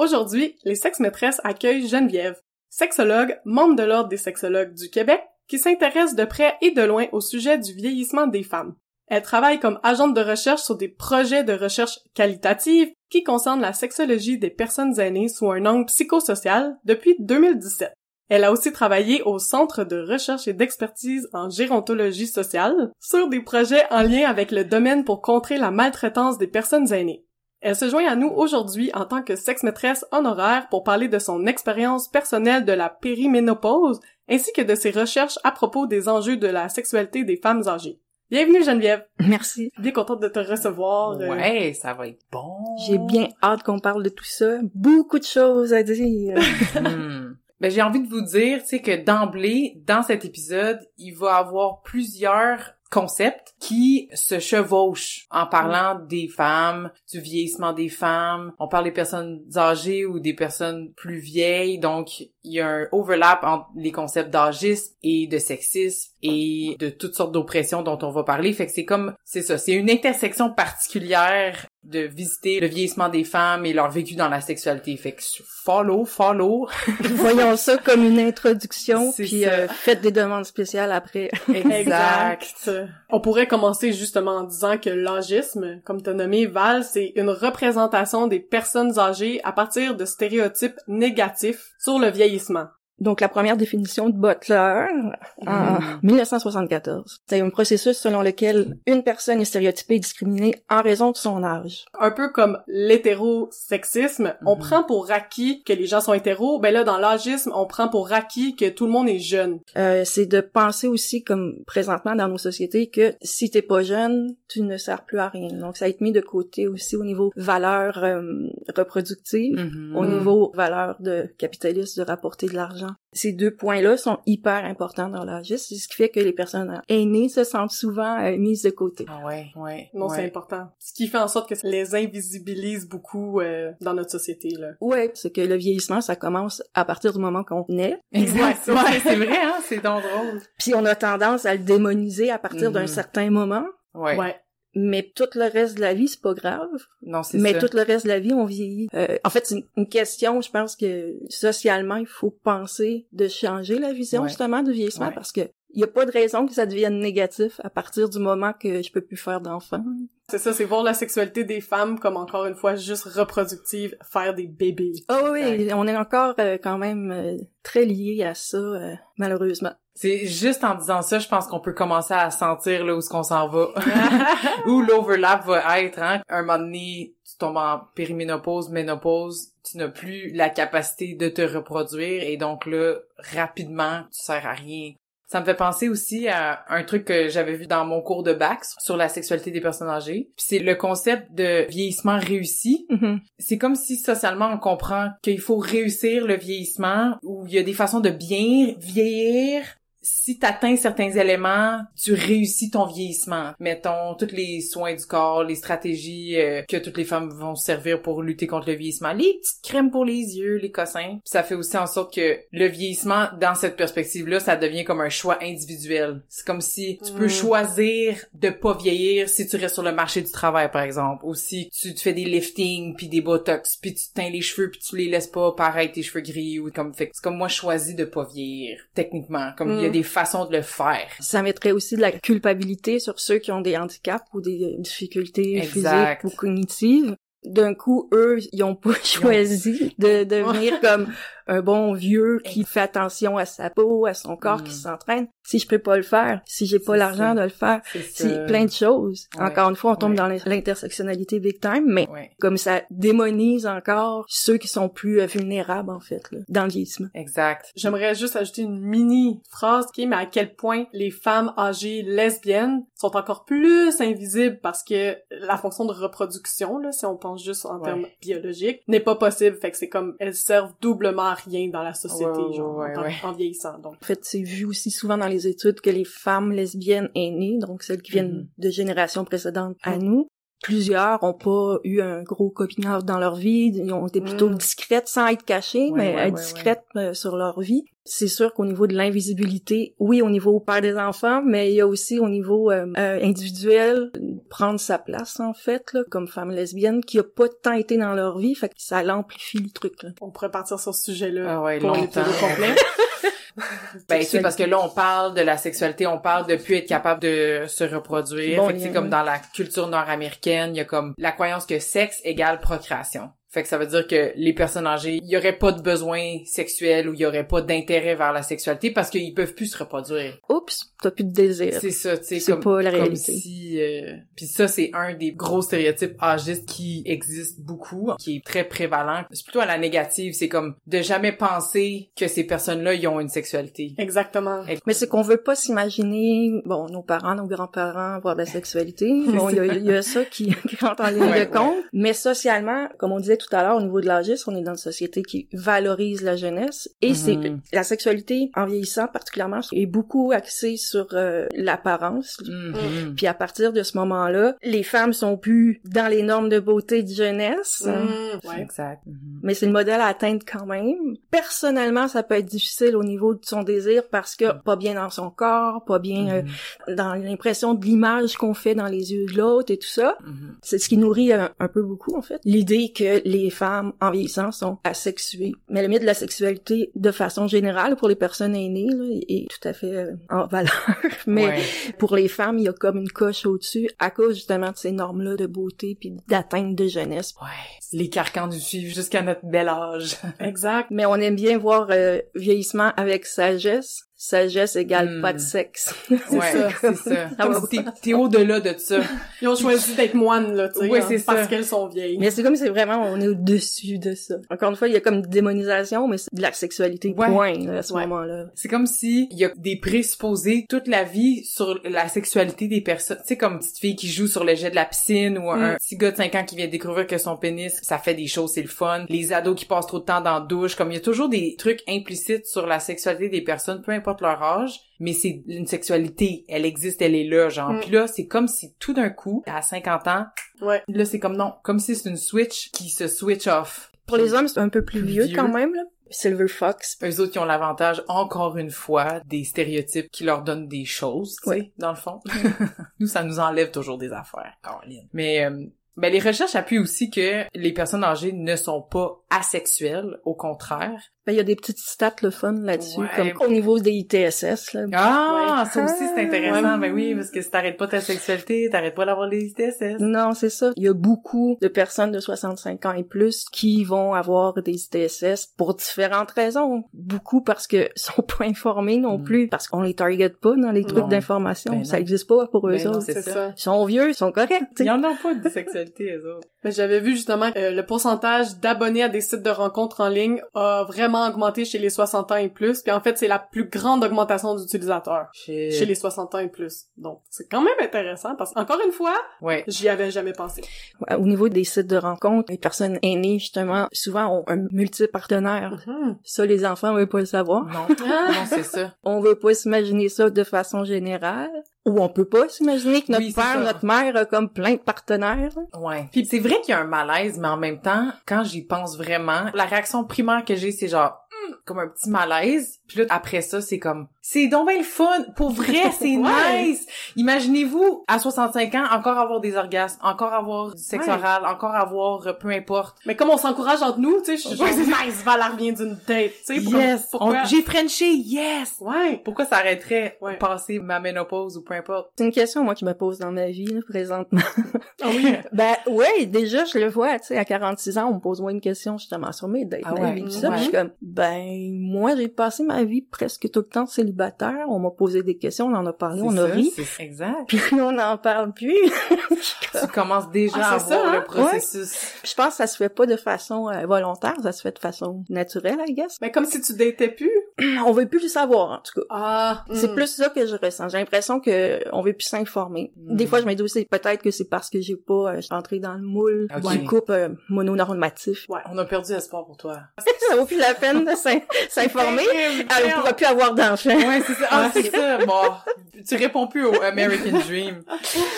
Aujourd'hui, les sex-maîtresses accueillent Geneviève, sexologue, membre de l'Ordre des sexologues du Québec, qui s'intéresse de près et de loin au sujet du vieillissement des femmes. Elle travaille comme agente de recherche sur des projets de recherche qualitative qui concernent la sexologie des personnes aînées sous un angle psychosocial depuis 2017. Elle a aussi travaillé au Centre de recherche et d'expertise en gérontologie sociale sur des projets en lien avec le domaine pour contrer la maltraitance des personnes aînées. Elle se joint à nous aujourd'hui en tant que sex-maîtresse honoraire pour parler de son expérience personnelle de la périménopause ainsi que de ses recherches à propos des enjeux de la sexualité des femmes âgées. Bienvenue Geneviève. Merci. Bien contente de te recevoir. Euh. Ouais, ça va être bon. J'ai bien hâte qu'on parle de tout ça. Beaucoup de choses à dire. Hmm. Ben, j'ai envie de vous dire, tu sais, que d'emblée, dans cet épisode, il va avoir plusieurs concepts qui se chevauchent en parlant des femmes, du vieillissement des femmes. On parle des personnes âgées ou des personnes plus vieilles. Donc, il y a un overlap entre les concepts d'âgisme et de sexisme et de toutes sortes d'oppressions dont on va parler. Fait que c'est comme, c'est ça, c'est une intersection particulière de visiter le vieillissement des femmes et leur vécu dans la sexualité. Fait que follow, follow. Voyons ça comme une introduction, puis euh, faites des demandes spéciales après. exact. On pourrait commencer justement en disant que l'âgisme, comme t'as nommé Val, c'est une représentation des personnes âgées à partir de stéréotypes négatifs sur le vieillissement. Donc, la première définition de Butler, en 1974, mm. c'est un processus selon lequel une personne est stéréotypée et discriminée en raison de son âge. Un peu comme l'hétérosexisme, on mm-hmm. prend pour acquis que les gens sont hétéros, ben là, dans l'âgisme, on prend pour acquis que tout le monde est jeune. Euh, c'est de penser aussi, comme présentement dans nos sociétés, que si t'es pas jeune, tu ne sers plus à rien. Donc, ça a été mis de côté aussi au niveau valeur euh, reproductive, mm-hmm. au niveau valeur de capitaliste de rapporter de l'argent ces deux points-là sont hyper importants dans l'âgisme, c'est ce qui fait que les personnes aînées se sentent souvent euh, mises de côté. Ah ouais, ouais. Non, c'est important. Ce qui fait en sorte que ça les invisibilise beaucoup euh, dans notre société là. Ouais, c'est que le vieillissement ça commence à partir du moment qu'on naît. Exact. Ouais, c'est vrai hein, c'est donc drôle. Puis on a tendance à le démoniser à partir d'un mm-hmm. certain moment. Ouais. ouais mais tout le reste de la vie c'est pas grave non c'est mais tout le reste de la vie on vieillit euh, en fait c'est une, question je pense que socialement il faut penser de changer la vision justement du vieillissement parce que il y a pas de raison que ça devienne négatif à partir du moment que je peux plus faire d'enfants. C'est ça, c'est voir la sexualité des femmes comme encore une fois juste reproductive, faire des bébés. Oh oui, on est encore euh, quand même euh, très lié à ça malheureusement. C'est juste en disant ça, je pense qu'on peut commencer à sentir là où ce qu'on s'en va, où l'overlap va être. Hein? Un moment donné, tu tombes en périménopause, ménopause, tu n'as plus la capacité de te reproduire et donc là, rapidement, tu sers à rien. Ça me fait penser aussi à un truc que j'avais vu dans mon cours de bac sur la sexualité des personnes âgées. c'est le concept de vieillissement réussi. Mm-hmm. C'est comme si socialement on comprend qu'il faut réussir le vieillissement, où il y a des façons de bien vieillir, si t'atteins certains éléments, tu réussis ton vieillissement. Mettons, tous les soins du corps, les stratégies euh, que toutes les femmes vont servir pour lutter contre le vieillissement, les petites crèmes pour les yeux, les cossins. ça fait aussi en sorte que le vieillissement, dans cette perspective-là, ça devient comme un choix individuel. C'est comme si tu peux mm. choisir de pas vieillir si tu restes sur le marché du travail, par exemple, ou si tu te fais des liftings, puis des botox, puis tu teins les cheveux, puis tu les laisses pas pareil tes cheveux gris, ou comme fait. C'est comme moi, je choisis de pas vieillir, techniquement. Comme y a des façons de le faire. Ça mettrait aussi de la culpabilité sur ceux qui ont des handicaps ou des difficultés physiques ou cognitives. D'un coup, eux, ils ont pas choisi de devenir comme un bon vieux qui fait attention à sa peau, à son corps, qui mm. s'entraîne. Si je peux pas le faire, si j'ai pas l'argent de le faire, c'est plein de choses. Encore une fois, on tombe dans l'intersectionnalité big time, mais comme ça démonise encore ceux qui sont plus euh, vulnérables, en fait, là, dans le vieillissement. Exact. J'aimerais juste ajouter une mini phrase qui est, mais à quel point les femmes âgées lesbiennes sont encore plus invisibles parce que la fonction de reproduction, là, si on pense pense juste en termes biologiques, n'est pas possible. Fait que c'est comme elles servent doublement à rien dans la société, genre en, vieillissant. Donc. En fait, c'est vu aussi souvent dans les études que les femmes lesbiennes aînées, donc celles qui viennent mm-hmm. de générations précédentes à mm. nous, Plusieurs ont pas eu un gros copinage dans leur vie, ils ont été plutôt mm. discrètes sans être cachées, mais être discrètes euh, sur leur vie. C'est sûr qu'au niveau de l'invisibilité, oui, au niveau père des enfants, mais il y a aussi au niveau euh, euh, individuel, prendre sa place en fait, là, comme femme lesbienne, qui a pas tant été dans leur vie, fait que ça l'amplifie le truc. Là. On pourrait partir sur ce sujet-là ah ouais, pour longtemps. complet. ben c'est parce que là on parle de la sexualité, on parle de plus être capable de se reproduire. fait que c'est comme dans la culture nord-américaine, il y a comme la croyance que sexe égale procréation. Fait que ça veut dire que les personnes âgées, il y aurait pas de besoin sexuel ou il y aurait pas d'intérêt vers la sexualité parce qu'ils peuvent plus se reproduire. Oups, t'as plus de désir. C'est ça, tu sais, c'est pas la réalité. si, euh, Puis ça, c'est un des gros stéréotypes âgistes qui existent beaucoup, qui est très prévalent. C'est plutôt à la négative, c'est comme de jamais penser que ces personnes-là, ils ont une sexualité. Exactement. Mais c'est qu'on veut pas s'imaginer, bon, nos parents, nos grands-parents avoir de la sexualité. Bon, il y, a ça qui, rentre en ligne de compte. Mais socialement, comme on disait tout à l'heure au niveau de l'âgisme, on est dans une société qui valorise la jeunesse et c'est mhm. la sexualité en vieillissant particulièrement est beaucoup axée sur euh, l'apparence. Mhm. Puis à partir de ce moment-là, les femmes sont plus dans les normes de beauté de jeunesse. Mhm. Ouais. Exact. Mais c'est le modèle à atteindre quand même. Personnellement, ça peut être difficile au niveau de son désir parce que pas bien dans son corps, pas bien euh, dans l'impression de l'image qu'on fait dans les yeux de l'autre et tout ça. C'est ce qui nourrit un, un peu beaucoup en fait. L'idée que les femmes en vieillissant sont asexuées. Mais le mythe de la sexualité, de façon générale, pour les personnes aînées, là, est tout à fait euh, en valeur. Mais pour les femmes, il y a comme une coche au-dessus à cause justement de ces normes-là de beauté puis d'atteinte de jeunesse. Ouais. Les carcans du suivre jusqu'à notre bel âge. exact. Mais on aime bien voir euh, vieillissement avec sagesse sagesse égale pas de hmm. sexe. ouais, c'est ça. T'es au-delà de ça. Ils ont choisi d'être moines, là, tu sais. Ouais, c'est Parce qu'elles sont vieilles. Mais c'est comme c'est vraiment, on est au-dessus de ça. Encore une fois, il y a comme une démonisation, mais c'est de la sexualité, point, à ce moment-là. C'est comme si il y a des présupposés toute la vie sur la sexualité des personnes. Tu sais, comme une petite fille qui joue sur le jet de la piscine ou un mm. petit gars de 5 ans qui vient découvrir que son pénis, ça fait des choses, c'est le fun. Les ados qui passent trop de temps dans la douche, comme il y a toujours des trucs implicites sur la sexualité des personnes, peu importe leur âge, mais c'est une sexualité, elle existe, elle est là, genre. Mm. Puis là, c'est comme si tout d'un coup, à 50 ans, ouais. là c'est comme non, comme si c'est une switch qui se switch off. Pour les hommes, c'est un peu plus, vieux, quand même, là. Silver Fox. Eux autres qui ont l'avantage, encore une fois, des stéréotypes qui leur donnent des choses, oui. dans le fond. nous, ça nous enlève toujours des affaires, Caroline. Mais euh, ben, les recherches appuient aussi que les personnes âgées ne sont pas asexuelles, au contraire. Ben, il y a des petites stats le fun là-dessus, comme au niveau des ITSS. Là. Ah, ça aussi c'est intéressant. Ben oui, parce que si t'arrêtes pas ta sexualité, t'arrêtes pas d'avoir des ITSS. Non, c'est ça. Il y a beaucoup de personnes de 65 ans et plus qui vont avoir des ITSS pour différentes raisons. Beaucoup parce que sont pas informés non mm. plus, parce qu'on les target pas dans les trucs d'information. Ben ça existe pas pour eux ben autres. c'est ça. Ils sont vieux, ils sont corrects. Il y en a pas de sexualité, eux autres. Mais j'avais vu justement que euh, le pourcentage d'abonnés à des sites de rencontres en ligne a vraiment augmenté chez les 60 ans et plus. Puis en fait, c'est la plus grande augmentation d'utilisateurs chez les 60 ans et plus. Donc, c'est quand même intéressant parce qu'encore une fois, ouais. j'y avais jamais pensé. Au niveau des sites de rencontres, les personnes aînées, justement, souvent ont un multi-partenaire. Mm-hmm. Ça, les enfants veulent pas le savoir. Non, non c'est ça. On veut pas s'imaginer ça de façon générale. Ou on peut pas s'imaginer que notre père, notre mère a comme plein de partenaires. Ouais. Puis c'est vrai qu'il y a un malaise, mais en même temps, quand j'y pense vraiment, la réaction primaire que j'ai, c'est genre, hmm, comme un petit malaise. Puis là, après ça, c'est comme, c'est donc bien le fun. Pour vrai, c'est nice. Imaginez-vous, à 65 ans, encore avoir des orgasmes, encore avoir du sexe oral, encore avoir euh, peu importe. Mais comme on s'encourage entre nous, tu sais, je suis nice, Val revient d'une date, tu sais. Yes. Pourquoi? J'ai Frenché, yes. Ouais. Pourquoi ça arrêterait ouais. passer ma ménopause ou peu importe? C'est une question, moi, qui me pose dans ma vie, là, présentement. Ah oui? ben, ouais, déjà, je le vois, tu sais, à 46 ans, on me pose moins une question, justement, sur mes dates, ah ma vie, tout ça. je suis comme, ben, moi, j'ai passé ma vie presque tout le temps célibataire on m'a posé des questions, on en a parlé, on a ri. Exact. Puis on n'en parle plus. tu commences déjà ah, à voir le hein? processus. je pense que ça se fait pas de façon euh, volontaire, ça se fait de façon naturelle, I guess. Mais comme si tu datais plus? on veut plus le savoir, en tout cas. Ah, C'est hmm. plus ça que je ressens. J'ai l'impression que on veut plus s'informer. Mm. Des fois, je me dis aussi, peut-être que c'est parce que j'ai pas, euh, je suis entrée dans le moule Ok. du couple euh, mononormatif. Ouais. On a perdu espoir pour toi. ça vaut plus la peine de s'in- s'informer. On pourra plus avoir d'enfants. Ouais, c'est ça. Ah, c'est ça. Bon, tu réponds plus au American Dream.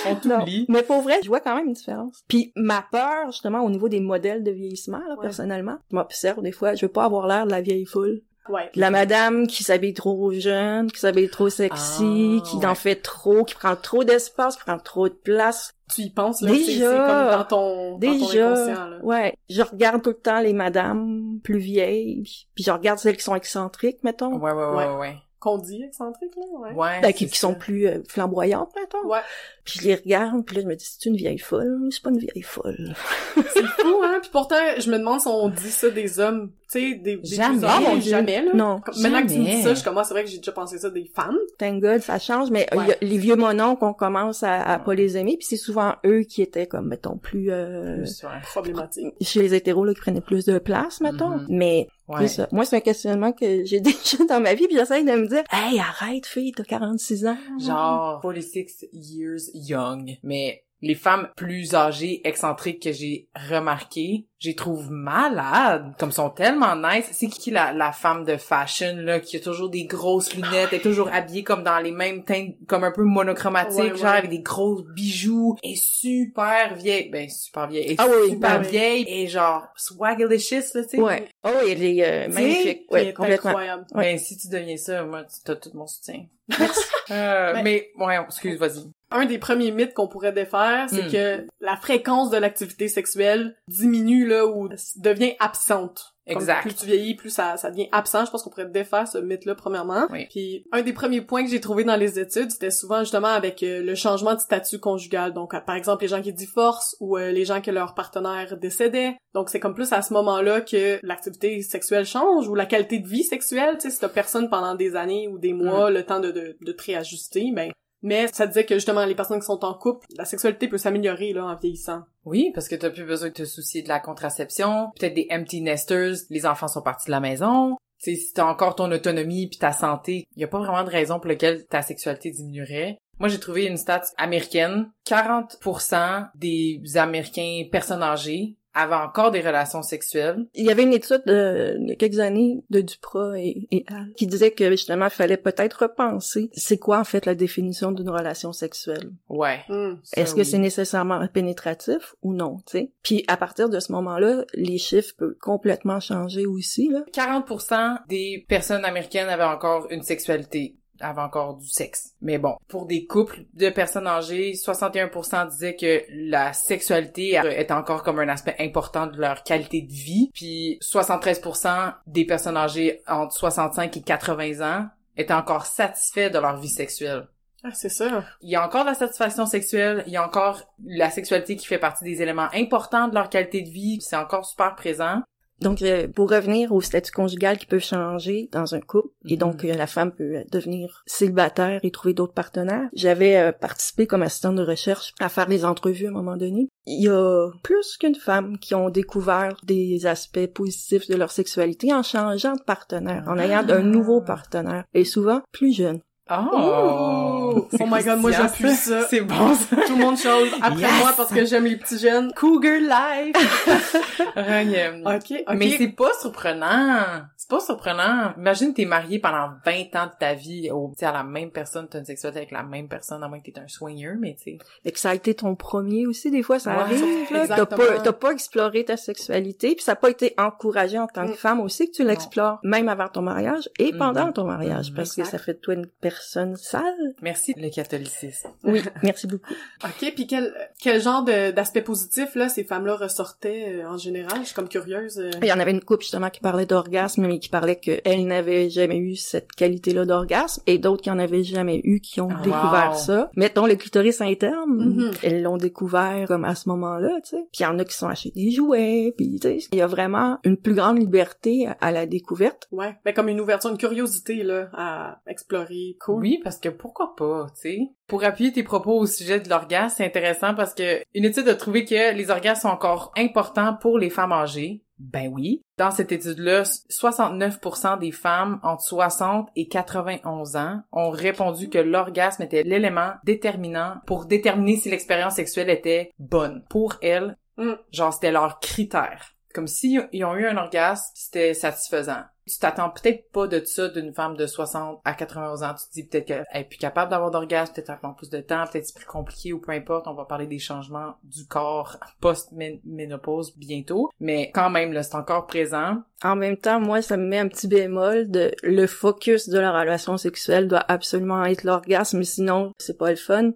On t'oublie. Mais pour vrai, je vois quand même une différence. Puis ma peur, justement, au niveau des modèles de vieillissement, là, Ouais. personnellement, je m'observe des fois, je veux pas avoir l'air de la vieille foule. Ouais. La madame qui s'habille trop jeune, qui s'habille trop sexy, Ah, qui ouais. en fait trop, qui prend trop d'espace, qui prend trop de place. Tu y penses, là. Déjà. c'est- C'est comme dans ton, dans ton Déjà, inconscient, là. ouais, je regarde tout le temps les madames plus vieilles, puis- puis je regarde celles qui sont excentriques, mettons, Ouais, ouais, ouais, Ouais. ouais. Qu'on dit excentrique, là, ouais. Ouais, Ben, qui, sont plus euh, flamboyantes, mettons. Ouais. Puis je les regarde, puis là je me dis c'est une vieille folle, c'est pas une vieille folle. C'est fou, hein? Puis pourtant, je me demande si on dit ça des hommes. Sais, des, des Jamais. plus Ah, mon Dieu. jamais, là. Non, Maintenant que tu me dis Jamais. ça, je suis comme, ah, c'est vrai que j'ai déjà pensé ça des femmes. thank God, ça change, mais euh, y a les vieux monons qu'on commence à, à pas les aimer, puis c'est souvent eux qui étaient comme mettons plus euh, Plus, ouais. Problématique. chez les hétéros là qui prenaient plus de place, mettons. Mhm. Mais Ouais. ça. Moi, c'est un questionnement que j'ai déjà dans ma vie, puis j'essaie de me dire, hey, arrête, fille, t'as 46 ans. Genre 46 years young. Mais les femmes plus âgées, excentriques que j'ai remarqué, j'ai trouve malades, comme sont tellement nice. C'est qui la, la femme de fashion, là, qui a toujours des grosses lunettes, est toujours habillée comme dans les mêmes teintes, comme un peu monochromatiques, Ouais, genre ouais. avec des gros bijoux, et super vieille, ben super vieille, et Ah oui, super ben oui. vieille, et genre swagalicious, là, tu sais. Ouais. Oh, il est euh, magnifique. Ouais, est complètement. incroyable. Ben, si tu deviens ça, moi, tu as tout mon soutien. Merci. Euh, Mais- mais, ouais, excuse, vas-y. Un des premiers mythes qu'on pourrait défaire, c'est Hmm. que la fréquence de l'activité sexuelle diminue, là, ou devient absente. Comme Exact. plus tu vieillis, plus ça, ça devient absent. Je pense qu'on pourrait défaire ce mythe-là, premièrement. Oui. Puis, un des premiers points que j'ai trouvé dans les études, c'était souvent justement avec euh, le changement de statut conjugal. Donc, euh, par exemple, les gens qui divorcent ou euh, les gens que leur partenaire décédait. Donc, c'est comme plus à ce moment-là que l'activité sexuelle change ou la qualité de vie sexuelle. Tu sais, si t'as personne pendant des années ou des mois, le temps de, de, de te réajuster, ben... Mais ça disait que justement, les personnes qui sont en couple, la sexualité peut s'améliorer, là, en vieillissant. Oui, parce que t'as plus besoin de te soucier de la contraception, peut-être des empty nesters, les enfants sont partis de la maison. Tu sais, si t'as encore ton autonomie puis ta santé, y a pas vraiment de raison pour laquelle ta sexualité diminuerait. Moi, j'ai trouvé une stat américaine. 40% des Américains personnes âgées avaient encore des relations sexuelles. Il y avait une étude de, quelques années de Duprat et, et Al qui disait que justement il fallait peut-être repenser c'est quoi en fait la définition d'une relation sexuelle. Ouais. Hmm. Est-ce que c'est nécessairement pénétratif ou non, tu sais? Puis à partir de ce moment-là, les chiffres peuvent complètement changer aussi là. 40% des personnes américaines avaient encore une sexualité, avaient encore du sexe. Mais bon, pour des couples de personnes âgées, 61% disaient que la sexualité était encore comme un aspect important de leur qualité de vie. Puis 73% des personnes âgées entre 65 et 80 ans étaient encore satisfaits de leur vie sexuelle. Ah, c'est ça. Il y a encore la satisfaction sexuelle, il y a encore la sexualité qui fait partie des éléments importants de leur qualité de vie, c'est encore super présent. Donc euh, pour revenir au statut conjugal qui peut changer dans un couple et Mhm. donc euh, la femme peut euh, devenir célibataire et trouver d'autres partenaires. J'avais euh, participé comme assistante de recherche à faire des entrevues à un moment donné. Il y a plus qu'une femme qui ont découvert des aspects positifs de leur sexualité en changeant de partenaire, en ayant un nouveau partenaire et souvent plus jeune. Oh! Oh my god, moi j'appuie ça. C'est bon ça. Tout le monde chose après Yes! moi parce que j'aime les petits jeunes. Cougar life! Ryan. Ok, ok. Mais c'est pas surprenant. C'est pas surprenant. Imagine t'es marié pendant 20 ans de ta vie au, à la même personne, t'as une sexualité avec la même personne, à moins que t'es un soigneur, mais tu sais. Fait que ça a été ton premier aussi, des fois, ça Ouais, arrive, là. T'as pas, t'as pas exploré ta sexualité, puis ça n'a pas été encouragé en tant que Mm. femme aussi que tu l'explores, même avant ton mariage et Mhm. pendant ton mariage, parce que ça fait de toi une personne sale. Merci le catholicisme. Oui, merci beaucoup. Ok, puis quel quel genre d'aspect positif là ces femmes-là ressortaient euh, en général? Je suis comme curieuse. euh. Il y en avait une couple justement qui parlait d'orgasme, mais qui parlait qu'elle n'avait jamais eu cette qualité-là d'orgasme, et d'autres qui en avaient jamais eu, qui ont Ah, découvert ça. Mettons le clitoris interne, Mhm. elles l'ont découvert comme à ce moment-là, tu sais. Puis il y en a qui sont achetés des jouets, puis tu sais, il y a vraiment une plus grande liberté à la découverte. Ouais, ben comme une ouverture, une curiosité là à explorer. Cool. Oui, parce que pourquoi pas, tu sais. Pour appuyer tes propos au sujet de l'orgasme, c'est intéressant parce que une étude a trouvé que les orgasmes sont encore importants pour les femmes âgées. Ben oui. Dans cette étude-là, 69% des femmes entre 60 et 91 ans ont répondu que l'orgasme était l'élément déterminant pour déterminer si l'expérience sexuelle était bonne. Pour elles, mm. genre c'était leur critère. Comme s'ils ont eu un orgasme, c'était satisfaisant. Tu t'attends peut-être pas de ça d'une femme de 60 à 91 ans. Tu te dis peut-être qu'elle est plus capable d'avoir d'orgasme, peut-être qu'elle prend plus de temps, peut-être c'est plus compliqué ou peu importe. On va parler des changements du corps post-ménopause bientôt. Mais quand même, là, c'est encore présent. En même temps, moi, ça me met un petit bémol de le focus de la relation sexuelle doit absolument être l'orgasme, sinon c'est pas le fun.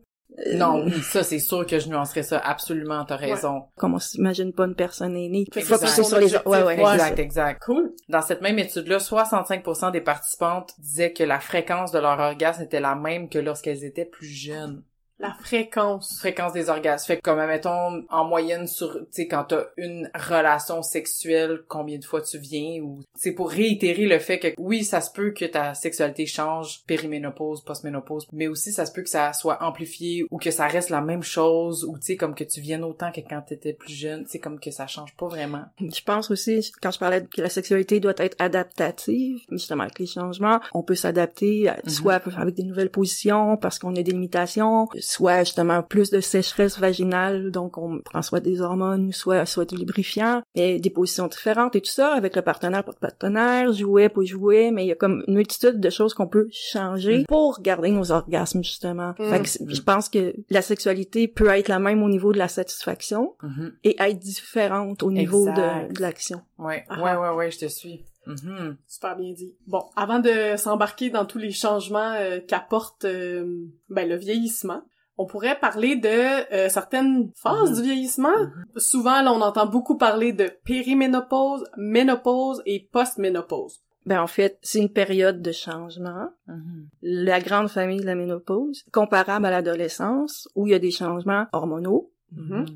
Non, oui, ça c'est sûr que je nuancerais ça absolument, t'as raison. Comme on s'imagine pas une personne aînée. Exact. sur les ouais, ouais, exact, exact. Cool. Dans cette même étude-là, 65% des participantes disaient que la fréquence de leur orgasme était la même que lorsqu'elles étaient plus jeunes. La fréquence. Fréquence des orgasmes. Fait que comme, mettons, en moyenne sur, tu sais, quand t'as une relation sexuelle, combien de fois tu viens ou, c'est pour réitérer le fait que, oui, ça se peut que ta sexualité change, périménopause, postménopause, mais aussi ça se peut que ça soit amplifié ou que ça reste la même chose ou, tu sais, comme que tu viennes autant que quand t'étais plus jeune, tu sais, comme que ça change pas vraiment. Je pense aussi, quand je parlais que la sexualité doit être adaptative, justement, avec les changements, on peut s'adapter, mm-hmm. soit avec des nouvelles positions parce qu'on a des limitations, soit justement plus de sécheresse vaginale, donc on prend soit des hormones, soit soit du lubrifiant, et des positions différentes et tout ça avec le partenaire, pas de partenaire, jouer, pas jouer, mais il y a comme une multitude de choses qu'on peut changer mm. pour garder nos orgasmes justement. Mm. Fait que je pense que la sexualité peut être la même au niveau de la satisfaction mm-hmm. et être différente au niveau de, l'action. Ouais, ouais, ouais, ouais, je te suis. Mm-hmm. Super bien dit. Bon, avant de s'embarquer dans tous les changements euh, qu'apporte euh, ben, le vieillissement, on pourrait parler de euh, certaines phases du vieillissement. Souvent, là, on entend beaucoup parler de périménopause, ménopause et postménopause. Ben en fait, c'est une période de changement. Mhm. La grande famille de la ménopause, comparable à l'adolescence, où il y a des changements hormonaux,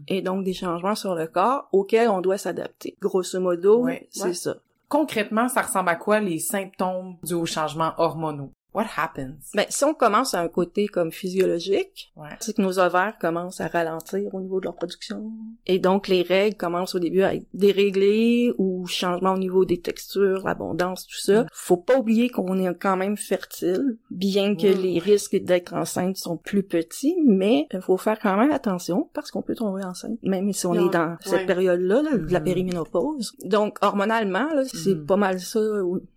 et donc des changements sur le corps auxquels on doit s'adapter. Grosso modo, c'est ça. Concrètement, ça ressemble à quoi les symptômes dus aux changements hormonaux? What happens? Ben, si on commence à un côté comme physiologique, c'est que nos ovaires commencent à ralentir au niveau de leur production. Et donc, les règles commencent au début à être déréglées ou changement au niveau des textures, l'abondance, tout ça. Mm. Faut pas oublier qu'on est quand même fertile, bien que mm. les risques d'être enceinte sont plus petits, mais il faut faire quand même attention parce qu'on peut tomber enceinte, même si on est dans cette période-là, de la mm. périménopause. Donc, hormonalement, c'est pas mal ça.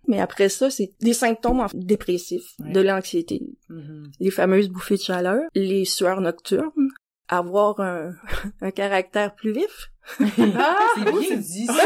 Mais après ça, c'est des symptômes dépressifs de l'anxiété, mm-hmm. les fameuses bouffées de chaleur, les sueurs nocturnes, avoir un, un caractère plus vif, ah, c'est bien dit ça.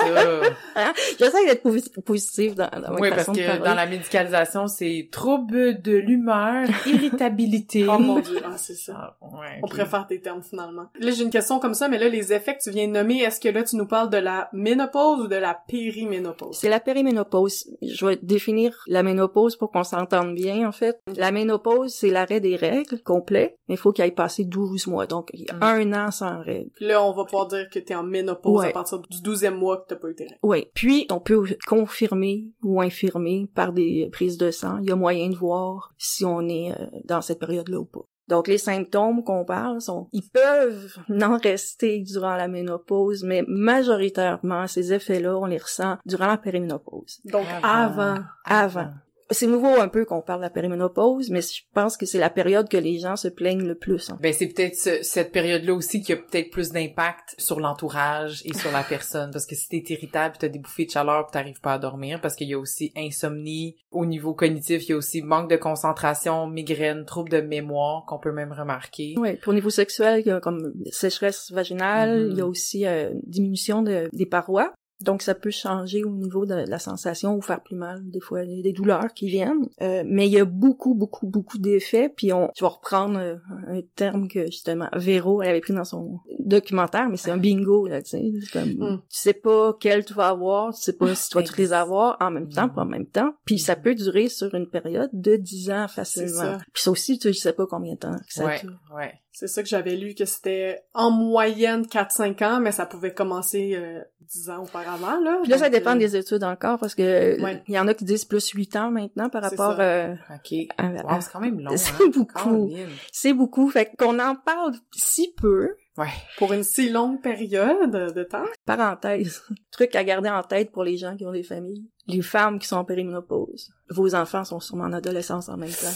Hein? J'essaie d'être positif dans, dans ma Oui, parce que dans la médicalisation, c'est trouble de l'humeur, irritabilité. oh mon dieu, ah, c'est ça. Ah, On préfère tes termes finalement. Là, j'ai une question comme ça, mais là, les effets que tu viens de nommer, est-ce que là, tu nous parles de la ménopause ou de la périménopause? C'est la périménopause. Je vais définir la ménopause pour qu'on s'entende bien, en fait. La ménopause, c'est l'arrêt des règles complet, mais il faut qu'il aille passer 12 mois. Donc, il y a mm. un an sans règles. Là, on va pouvoir dire que t'es en ménopause à partir du douzième mois que t'as pas eu tes règles. Oui. Puis, on peut confirmer ou infirmer par des prises de sang. Il y a moyen de voir si on est euh, dans cette période-là ou pas. Donc les symptômes qu'on parle sont, ils peuvent n'en rester durant la ménopause, mais majoritairement ces effets-là, on les ressent durant la périménopause. Donc avant. Avant c'est nouveau un peu qu'on parle de la périménopause, mais je pense que c'est la période que les gens se plaignent le plus. Hein. Ben c'est peut-être cette période-là aussi qui a peut-être plus d'impact sur l'entourage et sur la personne, parce que si t'es irritable, t'as des bouffées de chaleur, pis t'arrives pas à dormir, parce qu'il y a aussi insomnie au niveau cognitif, il y a aussi manque de concentration, migraine, troubles de mémoire qu'on peut même remarquer. Oui, puis au niveau sexuel, il y a comme sécheresse vaginale, il y a mm-hmm. aussi euh, diminution de, des parois. Donc ça peut changer au niveau de la sensation ou faire plus mal. Des fois, il y a des douleurs qui viennent. Euh, mais il y a beaucoup, beaucoup, beaucoup d'effets. Puis on, tu vas reprendre euh, un terme que justement Véro elle avait pris dans son documentaire, mais c'est un bingo là, tu sais. Comme, mm. Tu sais pas quel tu vas avoir, tu sais pas si tu vas toutes les avoir en même temps, pas en même temps. Puis ça peut durer sur une période de 10 ans facilement. Puis ça aussi, tu sais pas combien de temps que ça ouais, dure. Ouais. C'est ça que j'avais lu, que c'était en moyenne 4-5 ans, mais ça pouvait commencer euh, 10 ans auparavant. Là, Puis là, ça dépend euh, des études encore, parce que il y en a qui disent plus 8 ans maintenant par rapport... Euh, OK. c'est quand même long. C'est hein? beaucoup. C'est beaucoup. Fait qu'on en parle si peu, Ouais. Pour une si longue période de temps. Parenthèse. Truc à garder en tête pour les gens qui ont des familles. Les femmes qui sont en périménopause. Vos enfants sont sûrement en adolescence en même temps.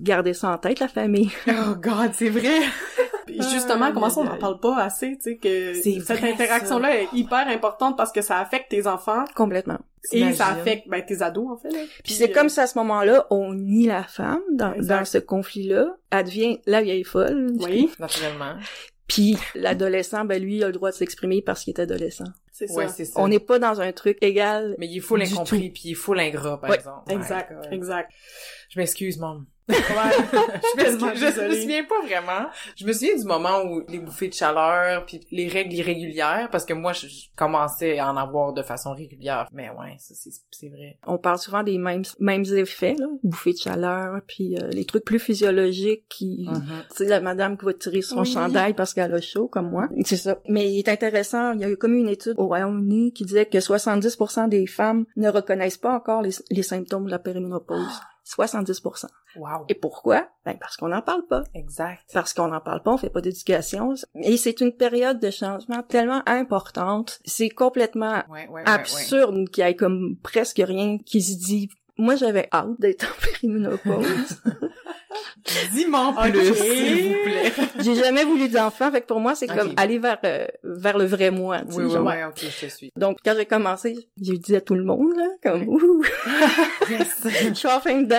Gardez ça en tête, la famille. Oh god, c'est vrai! Puis justement, comment ça on n'en parle pas assez, tu sais, que cette interaction-là est hyper importante parce que ça affecte tes enfants. Complètement. Et ça affecte ben, tes ados, en fait. Là. Puis, c'est comme si à ce moment-là, on nie la femme dans, dans ce conflit-là. Elle devient la vieille folle. Oui, naturellement. Puis l'adolescent, ben lui, il a le droit de s'exprimer parce qu'il est adolescent. C'est ça. c'est ça. On n'est pas dans un truc égal. Mais il faut l'incompris, puis il faut l'ingrat, par exemple. Exact, exact. Je m'excuse, maman. Ouais. je, me, je, me souviens pas vraiment. Je me souviens du moment où les bouffées de chaleur puis les règles irrégulières parce que moi je, commençais à en avoir de façon régulière. Mais ouais, ça c'est vrai. On parle souvent des mêmes mêmes effets là, bouffées de chaleur puis euh, les trucs plus physiologiques qui mm-hmm. tu sais la madame qui va tirer son chandail parce qu'elle a chaud comme moi. C'est ça. Mais il est intéressant, il y a eu comme une étude au Royaume-Uni qui disait que 70% des femmes ne reconnaissent pas encore les, les symptômes de la périménopause. 70%. Wow. Et pourquoi? Ben, parce qu'on n'en parle pas. Exact. Parce qu'on n'en parle pas, on fait pas d'éducation. Et c'est une période de changement tellement importante. C'est complètement absurde qu'il y ait comme presque rien qui se dit. Moi, j'avais hâte d'être en périménopause. Dis-moi plus, s'il vous plaît. J'ai jamais voulu d'enfant, fait que pour moi, c'est comme aller vers euh, vers le vrai moi. Oui, oui, oui, ok, je te suis. Donc, quand j'ai commencé, j'ai dit à tout le monde, là, comme, ouh, je suis enfin dedans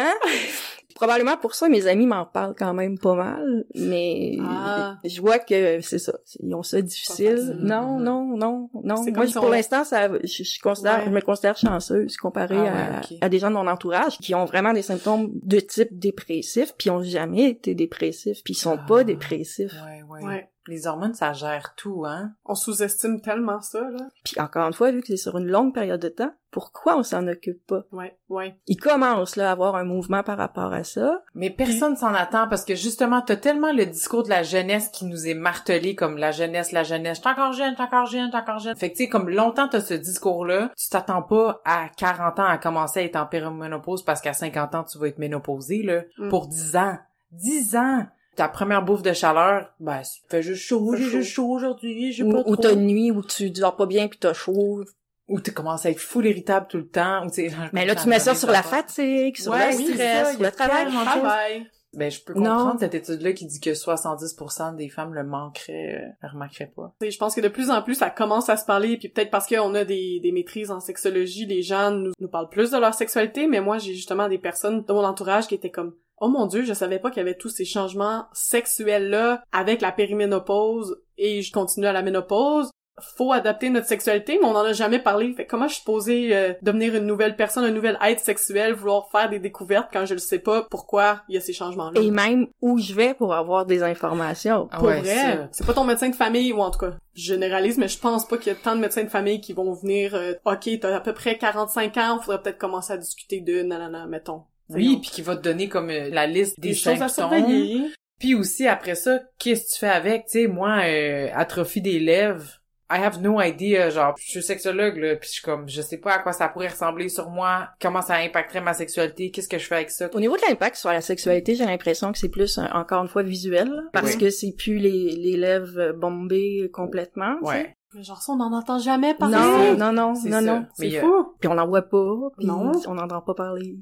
probablement pour ça mes amis m'en parlent quand même pas mal, mais ah. je vois que c'est ça, ils ont ça difficile. Non, non, non, non. Moi, pour l'instant, ça, je, considère, je me considère chanceuse comparé ah à, des gens de mon entourage qui ont vraiment des symptômes de type dépressif, puis ont jamais été dépressifs, puis ils sont pas ah. dépressifs. Ouais, ouais. Les hormones, ça gère tout, hein? On sous-estime tellement ça, là. Puis encore une fois, vu que c'est sur une longue période de temps, pourquoi on s'en occupe pas? Ouais, ouais. Il commence, là, à avoir un mouvement par rapport à ça. Mais personne s'en attend parce que justement, t'as tellement le discours de la jeunesse qui nous est martelé comme la jeunesse, la jeunesse, t'es encore jeune, t'es encore jeune, t'es encore jeune. Fait que tu sais, comme longtemps t'as ce discours-là, tu t'attends pas à 40 ans à commencer à être en périménopause parce qu'à 50 ans tu vas être ménopausé, là. Mm. Pour 10 ans. 10 ans! Ta première bouffe de chaleur, ben, tu fais juste chaud, j'ai juste chaud aujourd'hui, j'ai pas trop. Ou t'as une nuit où tu dors pas bien puis t'as chaud. Ou tu commences à être full irritable tout le temps. Ou Mais là, tu mets ça sur la fatigue, sur le stress, sur le travail. Ben, je peux comprendre cette étude-là qui dit que 70% des femmes le manqueraient, euh, le remarqueraient pas. je pense que de plus en plus, ça commence à se parler, puis peut-être parce qu'on a des, des maîtrises en sexologie, les gens nous, nous parlent plus de leur sexualité, mais moi, j'ai justement des personnes dans mon entourage qui étaient comme Oh mon dieu, je savais pas qu'il y avait tous ces changements sexuels-là avec la périménopause et je continue à la ménopause. Faut adapter notre sexualité, mais on en a jamais parlé. Fait comment je suis supposée euh, devenir une nouvelle personne, un nouvel être sexuel, vouloir faire des découvertes quand je ne sais pas pourquoi il y a ces changements-là? Et même où je vais pour avoir des informations. Ah Pour vrai. C'est pas ton médecin de famille, ou en tout cas, je généralise, mais je pense pas qu'il y a tant de médecins de famille qui vont venir, euh, ok, t'as à peu près 45 ans, faudrait peut-être commencer à discuter de nanana, mettons. Oui, puis qui va te donner comme euh, la liste des, choses à surveiller. Puis aussi après ça, qu'est-ce que tu fais avec, tu sais, moi euh, atrophie des lèvres, I have no idea, genre je suis sexologue là, puis je suis comme je sais pas à quoi ça pourrait ressembler sur moi, comment ça impacterait ma sexualité, qu'est-ce que je fais avec ça. Au niveau de l'impact sur la sexualité, j'ai l'impression que c'est plus encore une fois visuel parce que c'est plus les les lèvres bombées complètement, ouais. Mais genre ça, on n'en entend jamais parler. Non, non, non, non, non. C'est fou. Puis on n'en voit pas, puis non. on n'entend pas parler.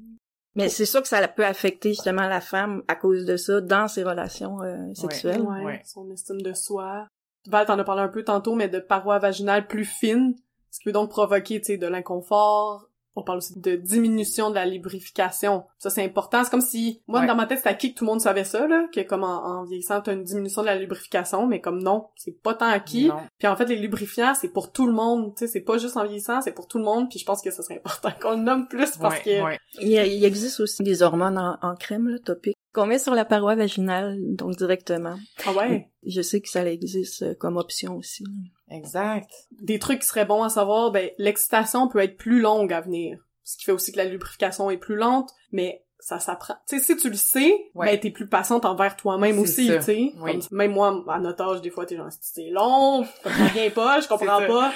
Mais c'est sûr que ça peut affecter justement la femme à cause de ça dans ses relations euh, sexuelles. Ouais, son estime de soi. Val t'en as parlé un peu tantôt, mais de parois vaginales plus fines, ce qui peut donc provoquer, tu sais, de l'inconfort, on parle aussi de diminution de la lubrification. Ça, c'est important. C'est comme si, moi, dans ma tête, c'était acquis que tout le monde savait ça, là, que comme en, vieillissant, t'as une diminution de la lubrification, mais comme non, c'est pas tant acquis. Puis en fait, les lubrifiants, c'est pour tout le monde, tu sais, c'est pas juste en vieillissant, c'est pour tout le monde, puis je pense que ça serait important qu'on le nomme plus parce que... Il, il, existe aussi des hormones en, crème, là, topique, qu'on met sur la paroi vaginale, donc directement. Ah ouais? Je sais que ça existe euh, comme option aussi. Exact. Des trucs qui seraient bons à savoir, ben, l'excitation peut être plus longue à venir. Ce qui fait aussi que la lubrification est plus lente, mais ça s'apprend. Tu sais, si tu le sais, ouais. ben t'es plus patiente envers toi-même aussi, tu sais. Même moi, à notre âge, des fois, t'es genre, c'est long, ça viens pas, je comprends pas.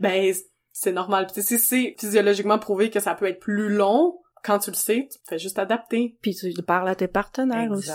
Ben, c'est normal. Tu sais, si c'est physiologiquement prouvé que ça peut être plus long, quand tu le sais, tu fais juste adapter. Puis tu parles à tes partenaires aussi.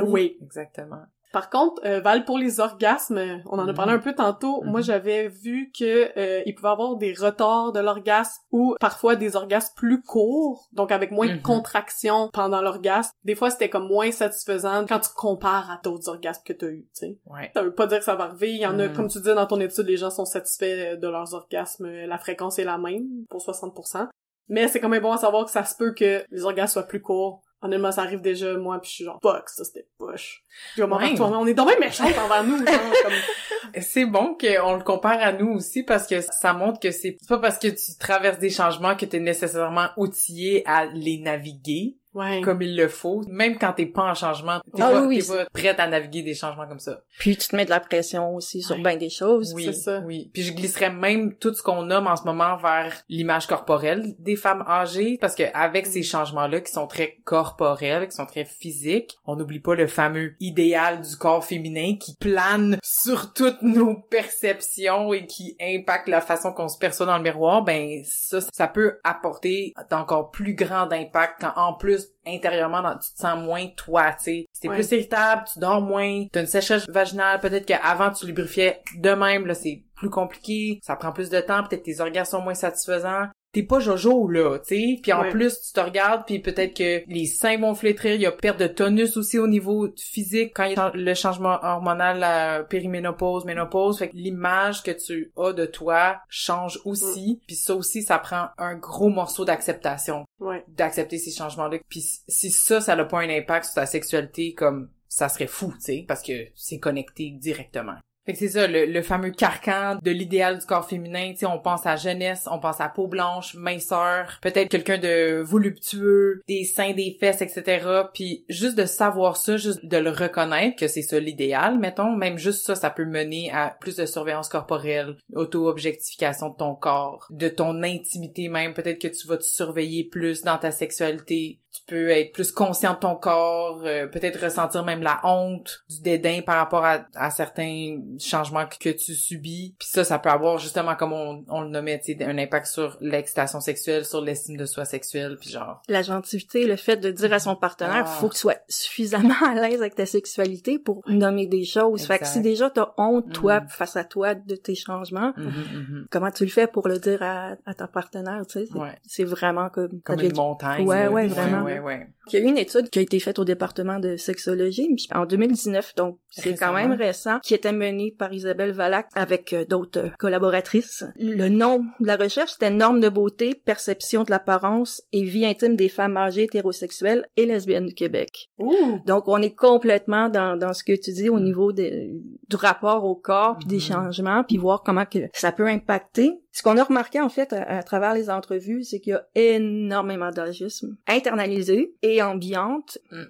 Oui. Exactement. Par contre, euh, Val, pour les orgasmes, on en a parlé un peu tantôt, moi Mhm. j'avais vu que euh, il pouvait avoir des retards de l'orgasme ou parfois des orgasmes plus courts, donc avec moins de Mhm. contractions pendant l'orgasme. Des fois, c'était comme moins satisfaisant quand tu compares à d'autres orgasmes que t'as eu, tu sais. Ouais. Ça veut pas dire que ça va arriver. Il y en a, Mhm. comme tu disais dans ton étude, les gens sont satisfaits de leurs orgasmes. La fréquence est la même pour 60%. Mais c'est quand même bon à savoir que ça se peut que les orgasmes soient plus courts. Honnêtement, ça arrive déjà, moi, puis je suis genre, fuck, ça c'était poche. Puis on Ouais. on est dommage méchantes envers nous, genre, comme... C'est bon qu'on le compare à nous aussi parce que ça montre que c'est pas parce que tu traverses des changements que t'es nécessairement outillé à les naviguer Ouais. comme il le faut. Même quand t'es pas en changement, t'es Ah pas, oui, t'es pas prête à naviguer des changements comme ça. Puis tu te mets de la pression aussi sur Ouais. bien des choses. Oui, c'est ça. oui. Puis je glisserais même tout ce qu'on nomme en ce moment vers l'image corporelle des femmes âgées parce que avec ces changements-là qui sont très corporels, qui sont très physiques, on n'oublie pas le fameux idéal du corps féminin qui plane sur toutes nos perceptions et qui impacte la façon qu'on se perçoit dans le miroir. Ben ça, ça peut apporter d'encore plus grand impact quand en plus intérieurement dans- tu te sens moins toi, tu sais. Ouais. plus irritable, tu dors moins, t'as une séchage vaginale, peut-être qu'avant tu lubrifiais de même, là c'est plus compliqué, ça prend plus de temps, peut-être tes orgasmes sont moins satisfaisants. T'es pas jojo là, tu sais. Puis en Ouais. plus tu te regardes, puis peut-être que les seins vont flétrir, il y a perte de tonus aussi au niveau physique quand il y a le changement hormonal, la périménopause, ménopause. Fait que l'image que tu as de toi change aussi. Mm. Puis ça aussi, ça prend un gros morceau d'acceptation Ouais. d'accepter ces changements-là. Puis si ça, ça n'a pas un impact sur ta sexualité, comme ça serait fou, tu sais, parce que c'est connecté directement. Fait que c'est ça, le, le fameux carcan de l'idéal du corps féminin, tu on pense à jeunesse, on pense à peau blanche, minceur, peut-être quelqu'un de voluptueux, des seins, des fesses, etc. Puis juste de savoir ça, juste de le reconnaître que c'est ça l'idéal, mettons, même juste ça, ça peut mener à plus de surveillance corporelle, auto-objectification de ton corps, de ton intimité même, peut-être que tu vas te surveiller plus dans ta sexualité, tu peux être plus conscient de ton corps, euh, peut-être ressentir même la honte, du dédain par rapport à, à certains changements que, que tu subis. Puis ça, ça peut avoir justement, comme on, on le nommait, tu sais, un impact sur l'excitation sexuelle, sur l'estime de soi sexuelle, puis genre... La gentilité, le fait de dire à son partenaire, Ah. faut que tu sois suffisamment à l'aise avec ta sexualité pour nommer des choses. Fait que Exact. si déjà t'as honte, toi, Mm. face à toi, de tes changements, mhm, mhm. comment tu le fais pour le dire à, à ton partenaire, tu sais? C'est- Ouais. C'est vraiment comme... Comme une montagne. Ouais, ouais, vraiment. Ouais, ouais, ouais. Il y a eu une étude qui a été faite au département de sexologie en 2019, donc c'est quand même récent, qui était menée par Isabelle Valac avec euh, d'autres euh, collaboratrices. Le nom de la recherche, c'était normes de beauté, perception de l'apparence et vie intime des femmes âgées hétérosexuelles et lesbiennes du Québec. Ouh! Donc on est complètement dans, dans ce que tu dis au niveau de- du rapport au corps puis des Mhm. changements puis voir comment que ça peut impacter. Ce qu'on a remarqué en fait à, à travers les entrevues, c'est qu'il y a énormément d'agisme internalisé et ambiante Mm.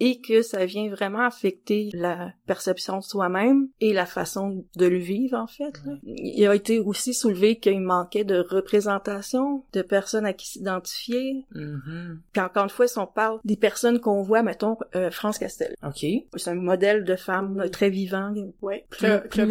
Et que ça vient vraiment affecter la perception de soi-même et la façon de le vivre en fait. Il a été aussi soulevé qu'il manquait de représentation de personnes à qui s'identifier. Mhm. Puis encore une fois, si on parle des personnes qu'on voit, mettons euh, France Castel, OK. c'est un modèle de femme là, très vivant, Ouais. Plus- plus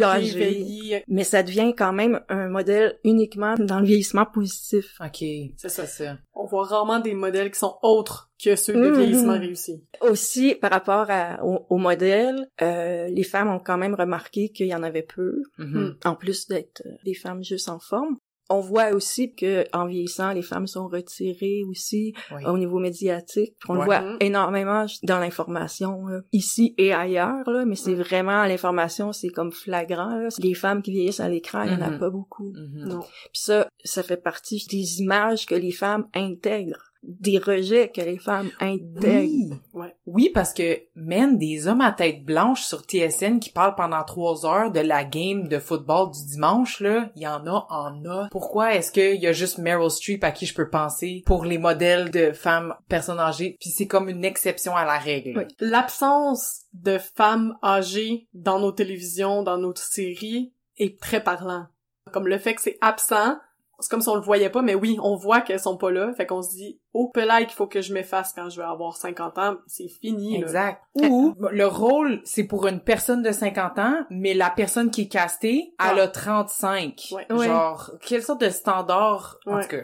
mais ça devient quand même un modèle uniquement dans le vieillissement positif. OK. C'est ça, ça. On voit rarement des modèles qui sont autres que ceux de Mhm. vieillissement réussi. Aussi, par rapport à- au, au modèle, euh, les femmes ont quand même remarqué qu'il y en avait peu. Mhm. en plus d'être euh, des femmes juste en forme. On voit aussi que en vieillissant, les femmes sont retirées aussi Oui. au niveau médiatique. Puis on le voit Mhm. énormément dans l'information là, ici et ailleurs, là, mais c'est Mhm. vraiment l'information, c'est comme flagrant. Là. Les femmes qui vieillissent à l'écran, il y en a Mhm. pas beaucoup. Mhm. Non. Puis ça, ça fait partie des images que les femmes intègrent, des rejets que les femmes intègrent. Oui. Ouais. Oui, parce que, man, des hommes à tête blanche sur TSN qui parlent pendant trois heures de la game de football du dimanche, là, il y en a, en a. Pourquoi est-ce qu'il y a juste Meryl Streep à qui je peux penser pour les modèles de femmes personnes âgées, puis c'est comme une exception à la règle. Oui. L'absence de femmes âgées dans nos télévisions, dans nos séries, est très parlant. Comme le fait que c'est absent, c'est comme si on le voyait pas, mais oui, on voit qu'elles sont pas là, fait qu'on se dit, oh, pelay qu'il faut que je m'efface quand je vais avoir 50 ans, c'est fini, là. Exact. Ou le rôle, c'est pour une personne de 50 ans, mais la personne qui est castée, elle Ah. a 35. Ouais. Genre, quelle sorte de standard, en tout cas.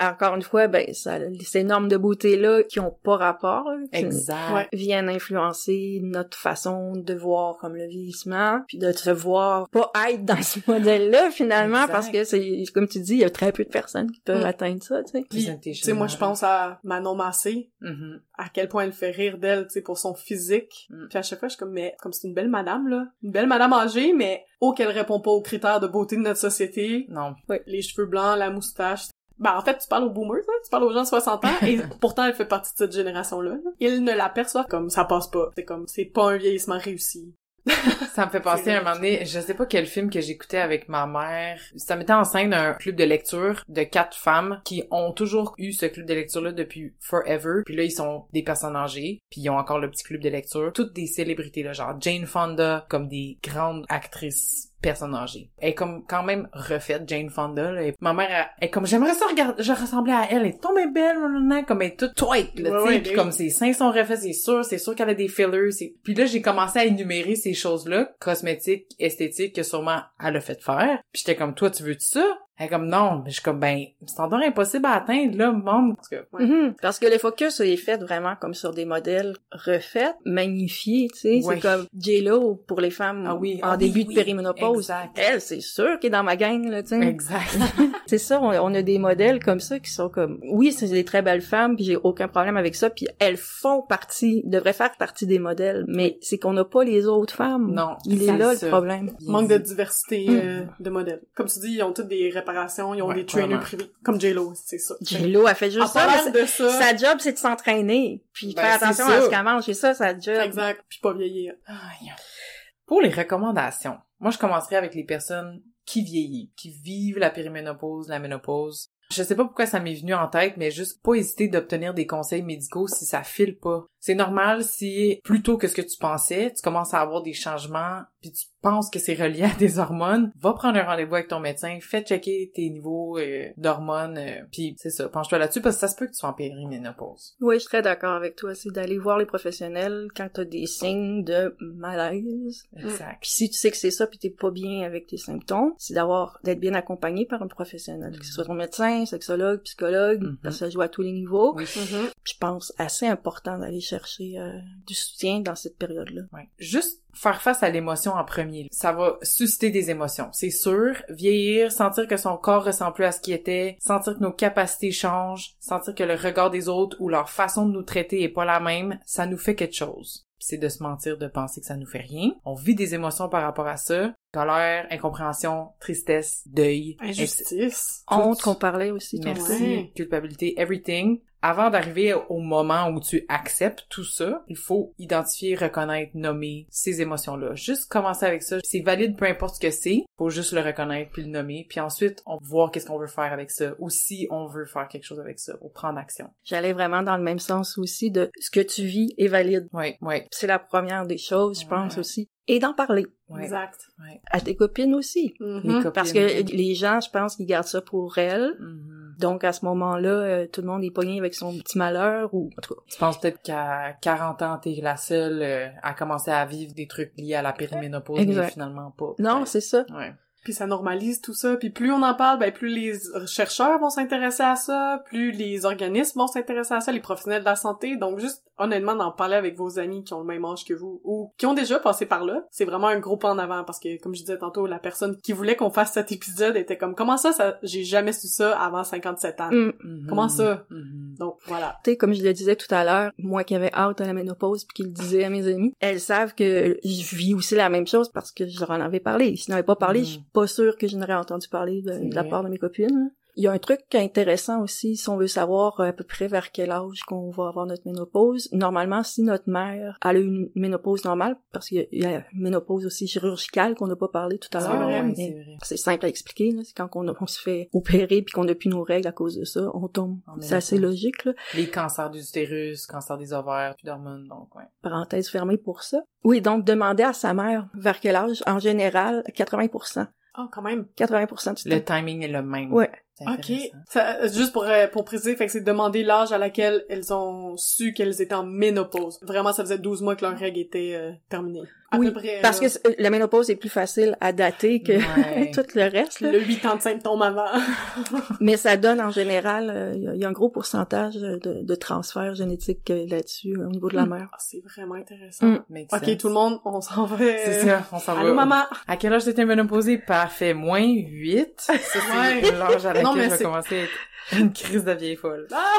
Encore une fois, ben, ça, ces normes de beauté-là qui ont pas rapport, exact. viennent influencer notre façon de voir comme le vieillissement, puis de se voir pas être dans ce modèle-là, finalement, parce que c'est, comme tu dis, il y a très peu de personnes qui peuvent mm. atteindre ça, tu sais. Puis, tu sais, moi, je pense à Manon Massé, mm-hmm. à quel point elle fait rire d'elle, tu sais, pour son physique. Mm. Puis à chaque fois, je suis comme, mais, comme c'est une belle madame, là. Une belle madame âgée, mais, oh, qu'elle répond pas aux critères de beauté de notre société. Non. Les cheveux blancs, la moustache, bah en fait, tu parles aux boomers, hein? tu parles aux gens de 60 ans, et pourtant, elle fait partie de cette génération-là. Ils ne l'aperçoivent comme ça passe pas. C'est comme, c'est pas un vieillissement réussi. ça me fait penser à un moment donné, je sais pas quel film que j'écoutais avec ma mère. Ça mettait en scène un club de lecture de quatre femmes qui ont toujours eu ce club de lecture-là depuis forever. Puis là, ils sont des personnes âgées, puis ils ont encore le petit club de lecture. Toutes des célébrités, là, genre Jane Fonda, comme des grandes actrices personne âgée. Elle est comme quand même refaite, Jane Fonda. Là, ma mère, elle, est comme j'aimerais ça regarder, je ressemblais à elle, elle est tombée belle, comme elle est toute tweet, là, tu sais, puis comme ses seins sont refaits, c'est sûr, c'est sûr qu'elle a des fillers. Puis là, j'ai commencé à énumérer ces choses-là, cosmétiques, esthétiques, que sûrement elle a fait faire. Puis j'étais comme toi, tu veux ça? Elle est comme non, mais je suis comme ben standard impossible à atteindre là, monde parce que mm-hmm. parce que le focus est fait vraiment comme sur des modèles refaits, magnifiés, tu sais, c'est comme J-Lo pour les femmes ah oui. en ah début de périménopause. Elle, c'est sûr qu'elle est dans ma gang là, tu sais. Exact. c'est ça, on, a des modèles comme ça qui sont comme oui, c'est des très belles femmes, puis j'ai aucun problème avec ça, puis elles font partie, devraient faire partie des modèles, mais c'est qu'on n'a pas les autres femmes. Non, il est, là le problème. Manque de diversité euh, de modèles. Comme tu dis, ils ont toutes des ils ont des trainers privés. Comme J-Lo, c'est ça. J-Lo, a fait juste ça, de ça. Sa job, c'est de s'entraîner. Puis ben, faire attention à ce qu'elle mange. C'est ça, sa job. Exact. Puis pas vieillir. Pour les recommandations, moi, je commencerai avec les personnes qui vieillissent, qui vivent la périménopause, la ménopause. Je sais pas pourquoi ça m'est venu en tête, mais juste pas hésiter d'obtenir des conseils médicaux si ça file pas. C'est normal si, plutôt que ce que tu pensais, tu commences à avoir des changements, puis tu penses que c'est relié à des hormones, va prendre un rendez-vous avec ton médecin, fais checker tes niveaux euh, d'hormones, euh, puis c'est ça, penche-toi là-dessus parce que ça se peut que tu sois en périménopause. Oui, je suis très d'accord avec toi, c'est d'aller voir les professionnels quand tu as des signes de malaise. Exact. Puis si tu sais que c'est ça puis t'es pas bien avec tes symptômes, c'est d'avoir d'être bien accompagné par un professionnel, que ce soit ton médecin, sexologue, psychologue, parce que ça joue à tous les niveaux. Oui. Mm-hmm. Je pense assez important d'aller chercher euh, du soutien dans cette période-là. Ouais. Juste faire face à l'émotion en premier. Ça va susciter des émotions, c'est sûr. Vieillir, sentir que son corps ressemble plus à ce qu'il était, sentir que nos capacités changent, sentir que le regard des autres ou leur façon de nous traiter est pas la même, ça nous fait quelque chose. C'est de se mentir, de penser que ça nous fait rien. On vit des émotions par rapport à ça. Colère, incompréhension, tristesse, deuil. Injustice. Honte qu'on parlait aussi. Merci. Culpabilité, everything avant d'arriver au moment où tu acceptes tout ça, il faut identifier, reconnaître, nommer ces émotions-là. Juste commencer avec ça. C'est valide peu importe ce que c'est. Faut juste le reconnaître puis le nommer. Puis ensuite, on va voir qu'est-ce qu'on veut faire avec ça. Ou si on veut faire quelque chose avec ça. Ou prendre action. J'allais vraiment dans le même sens aussi de ce que tu vis est valide. Oui, oui. C'est la première des choses, je pense aussi et d'en parler. Exact. À tes copines aussi. Mm-hmm. Parce que les gens, je pense qu'ils gardent ça pour elles. Mm-hmm. Donc, à ce moment-là, euh, tout le monde est pogné avec son petit malheur ou, en tout cas. Tu penses peut-être qu'à 40 ans, t'es la seule euh, à commencer à vivre des trucs liés à la périménopause, mais finalement pas. Non, c'est ça. Ouais puis ça normalise tout ça, puis plus on en parle, ben plus les chercheurs vont s'intéresser à ça, plus les organismes vont s'intéresser à ça, les professionnels de la santé, donc juste honnêtement d'en parler avec vos amis qui ont le même âge que vous ou qui ont déjà passé par là, c'est vraiment un gros pas en avant parce que comme je disais tantôt, la personne qui voulait qu'on fasse cet épisode était comme comment ça, ça j'ai jamais su ça avant 57 ans. Mm. Mm-hmm. Comment ça? Mm-hmm. Donc voilà. Tu sais comme je le disais tout à l'heure, moi qui avais hâte à la ménopause puis qui le disait à mes amis, elles savent que je vis aussi la même chose parce que je leur en avais parlé. Si je n'avais pas parlé, mm pas sûr que je n'aurais entendu parler de, la part de mes copines. Il y a un truc intéressant aussi, si on veut savoir euh, à peu près vers quel âge qu'on va avoir notre ménopause. Normalement, si notre mère a une ménopause normale, parce qu'il y a une ménopause aussi chirurgicale qu'on n'a pas parlé tout à l'heure. c'est simple à expliquer. C'est quand on, se fait opérer puis qu'on n'a plus nos règles à cause de ça, on tombe. C'est assez logique. Là. Les cancers du utérus, cancer des ovaires, plus d'hormones, donc ouais. Parenthèse fermée pour ça. Oui, donc demander à sa mère vers quel âge, en général, 80%. Oh, quand même. 80% du temps. Le timing est le même. Ouais. Ok. Ça, juste pour, euh, pour préciser, fait que c'est demander l'âge à laquelle elles ont su qu'elles étaient en ménopause. Vraiment, ça faisait 12 mois que leur règle était euh, terminée. Oui, parce que la ménopause est plus facile à dater que tout le reste. Là. Le 8 ans de symptômes avant. Mais ça donne en général, il euh, y, a un gros pourcentage de, de transfert génétique là-dessus au niveau de la hmm. mère. Ah, c'est vraiment intéressant. Hmm. Ok, tout le monde, on s'en va. C'est ça, on s'en va. Allô, maman! À quel âge t'étais ménopausée? Parfait, moins 8. C'est l'âge à non, mais je vais commencer à une crise de vieille folle. Ah!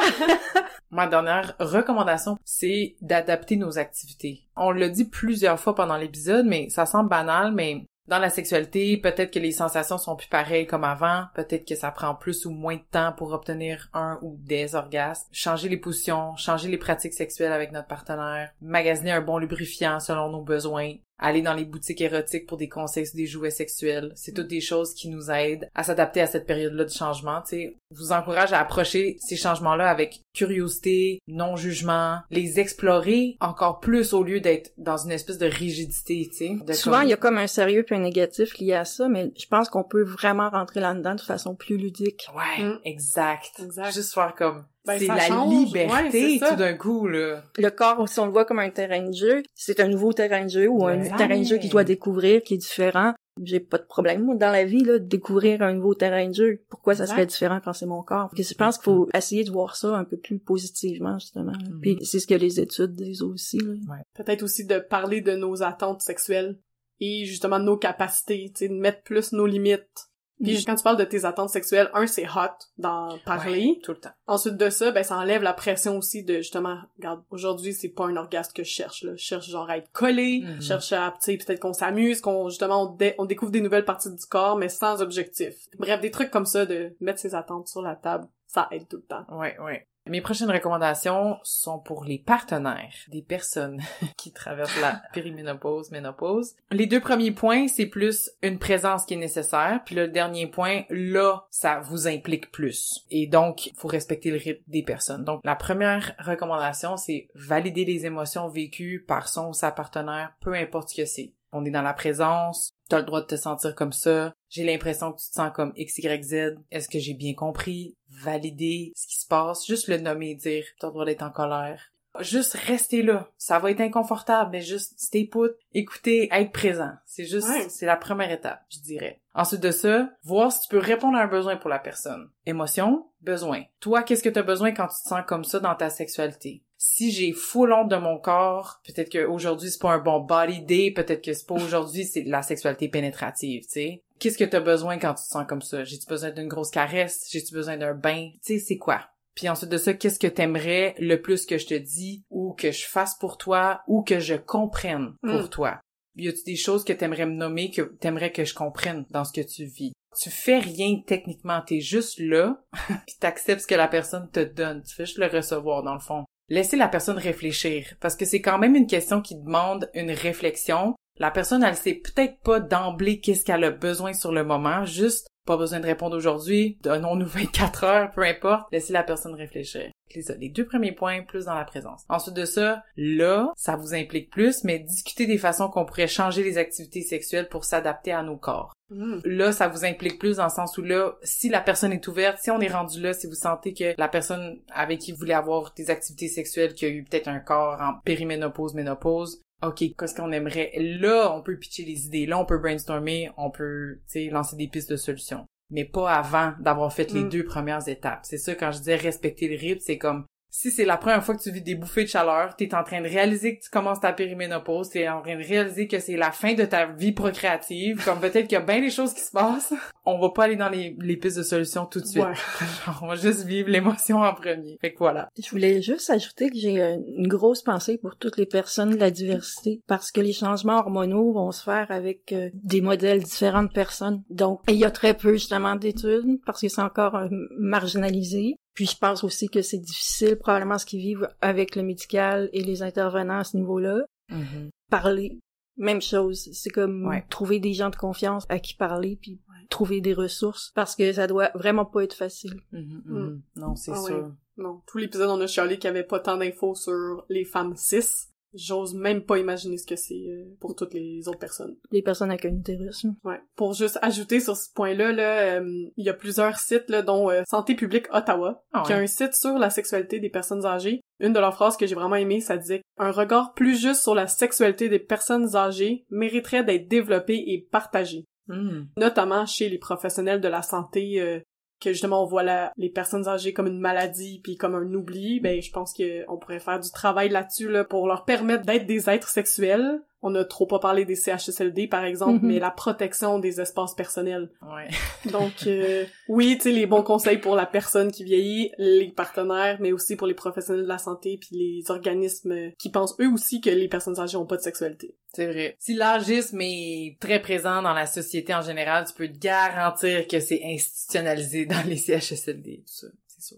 Ma dernière recommandation, c'est d'adapter nos activités. On l'a dit plusieurs fois pendant l'épisode, mais ça semble banal, mais dans la sexualité, peut-être que les sensations sont plus pareilles comme avant, peut-être que ça prend plus ou moins de temps pour obtenir un ou des orgasmes, changer les positions, changer les pratiques sexuelles avec notre partenaire, magasiner un bon lubrifiant selon nos besoins, aller dans les boutiques érotiques pour des conseils sur des jouets sexuels. C'est toutes des choses qui nous aident à s'adapter à cette période-là de changement, tu sais. vous encourage à approcher ces changements-là avec curiosité, non-jugement, les explorer encore plus au lieu d'être dans une espèce de rigidité, tu sais. Souvent, il y a comme un sérieux puis un négatif lié à ça, mais je pense qu'on peut vraiment rentrer là-dedans de façon plus ludique. Ouais, mm. exact. exact. Juste faire comme ben, c'est la liberté tout d'un coup là. Le corps, si on le voit comme un terrain de jeu, c'est un nouveau terrain de jeu ou un terrain de jeu qu'il doit découvrir, qui est différent. J'ai pas de problème moi, dans la vie là de découvrir un nouveau terrain de jeu. Pourquoi ça serait différent quand c'est mon corps? Parce que je pense qu'il faut essayer de voir ça un peu plus positivement justement. Mm. Puis c'est ce que les études disent aussi. Ouais. Peut-être aussi de parler de nos attentes sexuelles et justement de nos capacités, tu sais, de mettre plus nos limites puis quand tu parles de tes attentes sexuelles, un, c'est hot d'en parler. tout le temps. Ensuite de ça, ben ça enlève la pression aussi de justement, regarde, aujourd'hui c'est pas un orgasme que je cherche là. Je cherche genre à être collé, je mhm. cherche à, tu sais, peut-être qu'on s'amuse, qu'on justement on, découvre des nouvelles parties du corps, mais sans objectif. Bref, des trucs comme ça de mettre ses attentes sur la table, ça aide tout le temps. Ouais, ouais. Mes prochaines recommandations sont pour les partenaires des personnes qui traversent la périménopause, ménopause. Les deux premiers points, c'est plus une présence qui est nécessaire, puis le dernier point, là, ça vous implique plus. Et donc, il faut respecter le rythme des personnes. Donc, la première recommandation, c'est valider les émotions vécues par son ou sa partenaire, peu importe ce que c'est. On est dans la présence, t'as le droit de te sentir comme ça, j'ai l'impression que tu te sens comme XYZ, est-ce que j'ai bien compris? Valider ce qui se passe, juste le nommer, dire t'as le droit d'être en colère. Juste rester là. Ça va être inconfortable, mais juste stay put, écouter, être présent. C'est juste, c'est la première étape, je dirais. Ensuite de ça, voir si tu peux répondre à un besoin pour la personne. Émotion, besoin. Toi, qu'est-ce que tu as besoin quand tu te sens comme ça dans ta sexualité? Si j'ai full honte de mon corps, peut-être qu'aujourd'hui c'est pas un bon body day, peut-être que c'est pas aujourd'hui c'est la sexualité pénétrative, tu sais. Qu'est-ce que t'as besoin quand tu te sens comme ça? J'ai-tu besoin d'une grosse caresse? J'ai-tu besoin d'un bain? Tu sais, c'est quoi? Puis ensuite de ça, qu'est-ce que t'aimerais le plus que je te dis ou que je fasse pour toi ou que je comprenne pour mm. toi? Y a-tu des choses que t'aimerais me nommer que t'aimerais que je comprenne dans ce que tu vis? Tu fais rien techniquement, t'es juste là, puis t'acceptes ce que la personne te donne. Tu fais juste le recevoir dans le fond. Laissez la personne réfléchir, parce que c'est quand même une question qui demande une réflexion. La personne, elle sait peut-être pas d'emblée qu'est-ce qu'elle a besoin sur le moment, juste pas besoin de répondre aujourd'hui, donnons-nous 24 heures, peu importe, laissez la personne réfléchir. Les deux premiers points, plus dans la présence. Ensuite de ça, là, ça vous implique plus, mais discutez des façons qu'on pourrait changer les activités sexuelles pour s'adapter à nos corps. Mm. Là, ça vous implique plus dans le sens où là, si la personne est ouverte, si on est rendu là, si vous sentez que la personne avec qui vous voulez avoir des activités sexuelles, qui a eu peut-être un corps en périménopause, ménopause, OK, qu'est-ce qu'on aimerait? Là, on peut pitcher les idées. Là, on peut brainstormer. On peut, tu sais, lancer des pistes de solutions. Mais pas avant d'avoir fait les mm. deux premières étapes. C'est ça, quand je disais respecter le rythme, c'est comme si c'est la première fois que tu vis des bouffées de chaleur, t'es en train de réaliser que tu commences ta périménopause, t'es en train de réaliser que c'est la fin de ta vie procréative, comme peut-être qu'il y a bien des choses qui se passent, on va pas aller dans les, les pistes de solutions tout de suite. on va juste vivre l'émotion en premier. Fait que voilà. Je voulais juste ajouter que j'ai une grosse pensée pour toutes les personnes de la diversité, parce que les changements hormonaux vont se faire avec euh, des modèles différents de personnes. Donc, il y a très peu justement d'études, parce que c'est encore euh, marginalisé. Puis je pense aussi que c'est difficile, probablement, ce qu'ils vivent avec le médical et les intervenants à ce niveau-là. Mm-hmm. Parler, même chose. C'est comme trouver des gens de confiance à qui parler, puis trouver des ressources, parce que ça doit vraiment pas être facile. Mm-hmm, mm-hmm. Mm. Non, c'est ah sûr. Non, tout l'épisode, on a chialé qu'il y avait pas tant d'infos sur les femmes cis. J'ose même pas imaginer ce que c'est euh, pour toutes les autres personnes. Les personnes avec un utérus. Ouais. Pour juste ajouter sur ce point-là, là, euh, il y a plusieurs sites, là, dont euh, Santé publique Ottawa, ah qui a un site sur la sexualité des personnes âgées. Une de leurs phrases que j'ai vraiment aimée, ça disait un regard plus juste sur la sexualité des personnes âgées mériterait d'être développé et partagé. Hmm. Notamment chez les professionnels de la santé que justement on voit les personnes âgées comme une maladie puis comme un oubli, ben je pense qu'on pourrait faire du travail là-dessus là pour leur permettre d'être des êtres sexuels on a trop pas parlé des CHSLD par exemple, mhm. mais la protection des espaces personnels. Ouais. Donc euh, oui, tu sais les bons conseils pour la personne qui vieillit, les partenaires, mais aussi pour les professionnels de la santé puis les organismes qui pensent eux aussi que les personnes âgées ont pas de sexualité. C'est vrai. Si l'âgisme est très présent dans la société en général, tu peux te garantir que c'est institutionnalisé dans les CHSLD tout ça.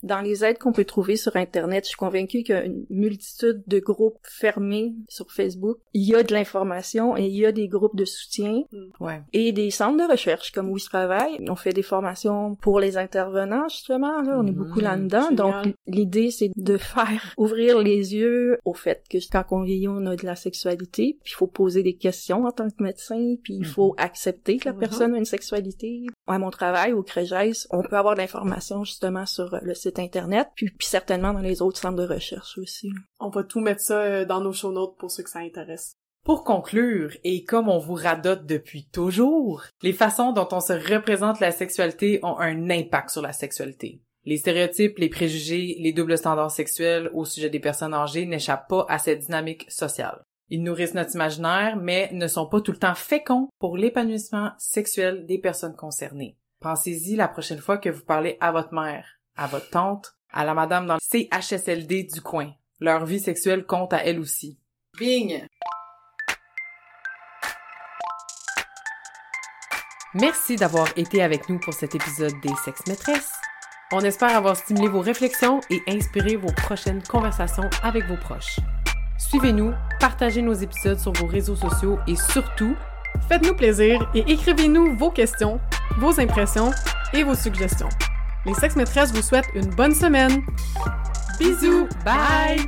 Dans les aides qu'on peut trouver sur Internet, je suis convaincue qu'il y a une multitude de groupes fermés sur Facebook. Il y a de l'information et il y a des groupes de soutien. Mm. Ouais. Et des centres de recherche comme où je travaille. On fait des formations pour les intervenants, justement. Là, on est beaucoup mm. là-dedans. Donc, l'idée, c'est de faire ouvrir les yeux au fait que quand on vieillit, on a de la sexualité. Puis il faut poser des questions en tant que médecin. Puis il faut mm-hmm. accepter que la mm-hmm. personne a une sexualité. À mon travail, au CREGES, on peut avoir de l'information justement sur le site internet, puis, puis certainement dans les autres centres de recherche aussi. On va tout mettre ça euh, dans nos show notes pour ceux que ça intéresse. Pour conclure, et comme on vous radote depuis toujours, les façons dont on se représente la sexualité ont un impact sur la sexualité. Les stéréotypes, les préjugés, les doubles standards sexuels au sujet des personnes âgées n'échappent pas à cette dynamique sociale. Ils nourrissent notre imaginaire, mais ne sont pas tout le temps féconds pour l'épanouissement sexuel des personnes concernées. Pensez-y la prochaine fois que vous parlez à votre mère à votre tante, à la madame dans le CHSLD du coin. Leur vie sexuelle compte à elle aussi. Bing! Merci d'avoir été avec nous pour cet épisode des Sex Maîtresses. On espère avoir stimulé vos réflexions et inspiré vos prochaines conversations avec vos proches. Suivez-nous, partagez nos épisodes sur vos réseaux sociaux et surtout, faites-nous plaisir et écrivez-nous vos questions, vos impressions et vos suggestions. Les Sex Maîtresses vous souhaitent une bonne semaine. Bisous, bye.